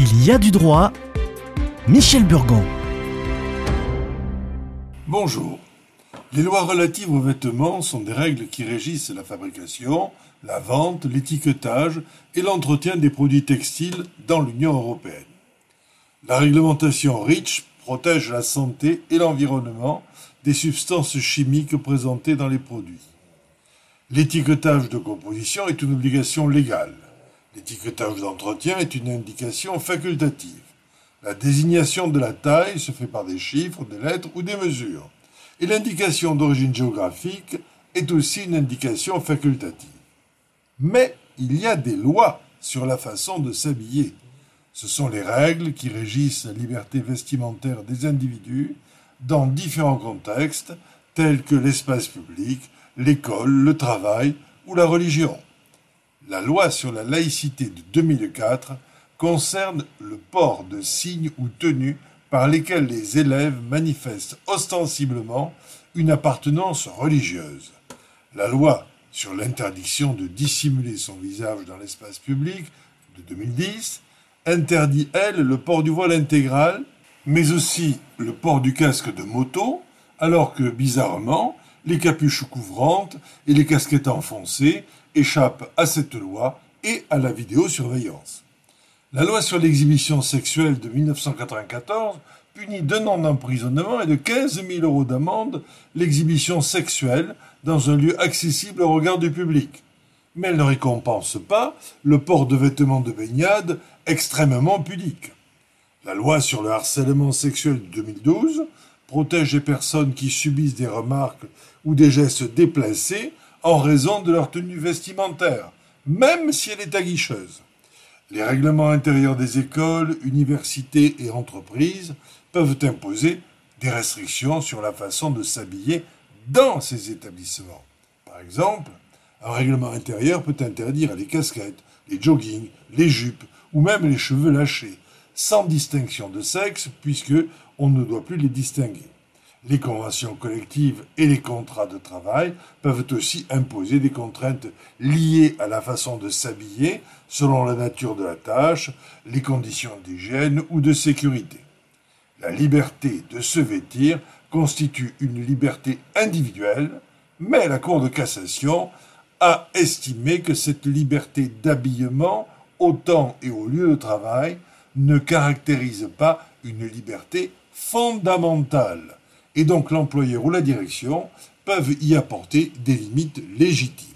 Il y a du droit. Michel Burgon. Bonjour. Les lois relatives aux vêtements sont des règles qui régissent la fabrication, la vente, l'étiquetage et l'entretien des produits textiles dans l'Union européenne. La réglementation REACH protège la santé et l'environnement des substances chimiques présentées dans les produits. L'étiquetage de composition est une obligation légale. L'étiquetage d'entretien est une indication facultative. La désignation de la taille se fait par des chiffres, des lettres ou des mesures. Et l'indication d'origine géographique est aussi une indication facultative. Mais il y a des lois sur la façon de s'habiller. Ce sont les règles qui régissent la liberté vestimentaire des individus dans différents contextes tels que l'espace public, l'école, le travail ou la religion. La loi sur la laïcité de 2004 concerne le port de signes ou tenues par lesquels les élèves manifestent ostensiblement une appartenance religieuse. La loi sur l'interdiction de dissimuler son visage dans l'espace public de 2010 interdit, elle, le port du voile intégral, mais aussi le port du casque de moto, alors que, bizarrement, les capuches couvrantes et les casquettes enfoncées échappent à cette loi et à la vidéosurveillance. La loi sur l'exhibition sexuelle de 1994 punit d'un an d'emprisonnement et de 15 000 euros d'amende l'exhibition sexuelle dans un lieu accessible au regard du public. Mais elle ne récompense pas le port de vêtements de baignade extrêmement pudiques. La loi sur le harcèlement sexuel de 2012 protège les personnes qui subissent des remarques ou des gestes déplacés en raison de leur tenue vestimentaire, même si elle est aguicheuse. Les règlements intérieurs des écoles, universités et entreprises peuvent imposer des restrictions sur la façon de s'habiller dans ces établissements. Par exemple, un règlement intérieur peut interdire les casquettes, les joggings, les jupes ou même les cheveux lâchés, sans distinction de sexe puisque on ne doit plus les distinguer. Les conventions collectives et les contrats de travail peuvent aussi imposer des contraintes liées à la façon de s'habiller selon la nature de la tâche, les conditions d'hygiène ou de sécurité. La liberté de se vêtir constitue une liberté individuelle, mais la Cour de cassation a estimé que cette liberté d'habillement, au temps et au lieu de travail, ne caractérise pas une liberté fondamentale et donc l'employeur ou la direction peuvent y apporter des limites légitimes.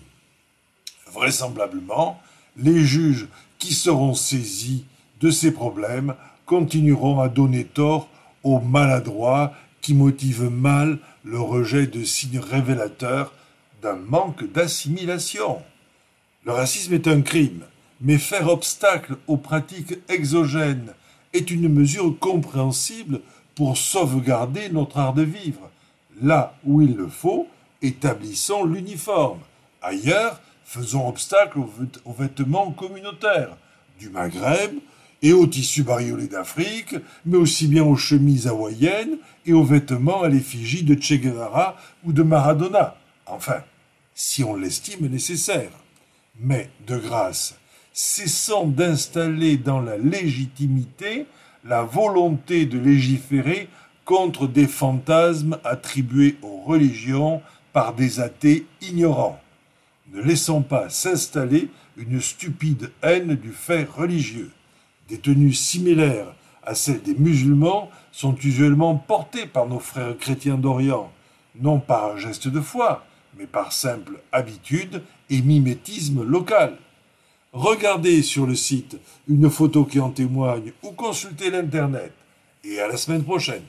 Vraisemblablement, les juges qui seront saisis de ces problèmes continueront à donner tort aux maladroits qui motivent mal le rejet de signes révélateurs d'un manque d'assimilation. Le racisme est un crime, mais faire obstacle aux pratiques exogènes est une mesure compréhensible pour sauvegarder notre art de vivre. Là où il le faut, établissons l'uniforme. Ailleurs, faisons obstacle aux, vêtements communautaires du Maghreb et aux tissus bariolés d'Afrique, mais aussi bien aux chemises hawaïennes et aux vêtements à l'effigie de Che Guevara ou de Maradona. Enfin, si on l'estime nécessaire. Mais, de grâce, cessons d'installer dans la légitimité la volonté de légiférer contre des fantasmes attribués aux religions par des athées ignorants. Ne laissons pas s'installer une stupide haine du fait religieux. Des tenues similaires à celles des musulmans sont usuellement portées par nos frères chrétiens d'Orient, non par un geste de foi, mais par simple habitude et mimétisme local. Regardez sur le site une photo qui en témoigne ou consultez l'Internet. Et à la semaine prochaine.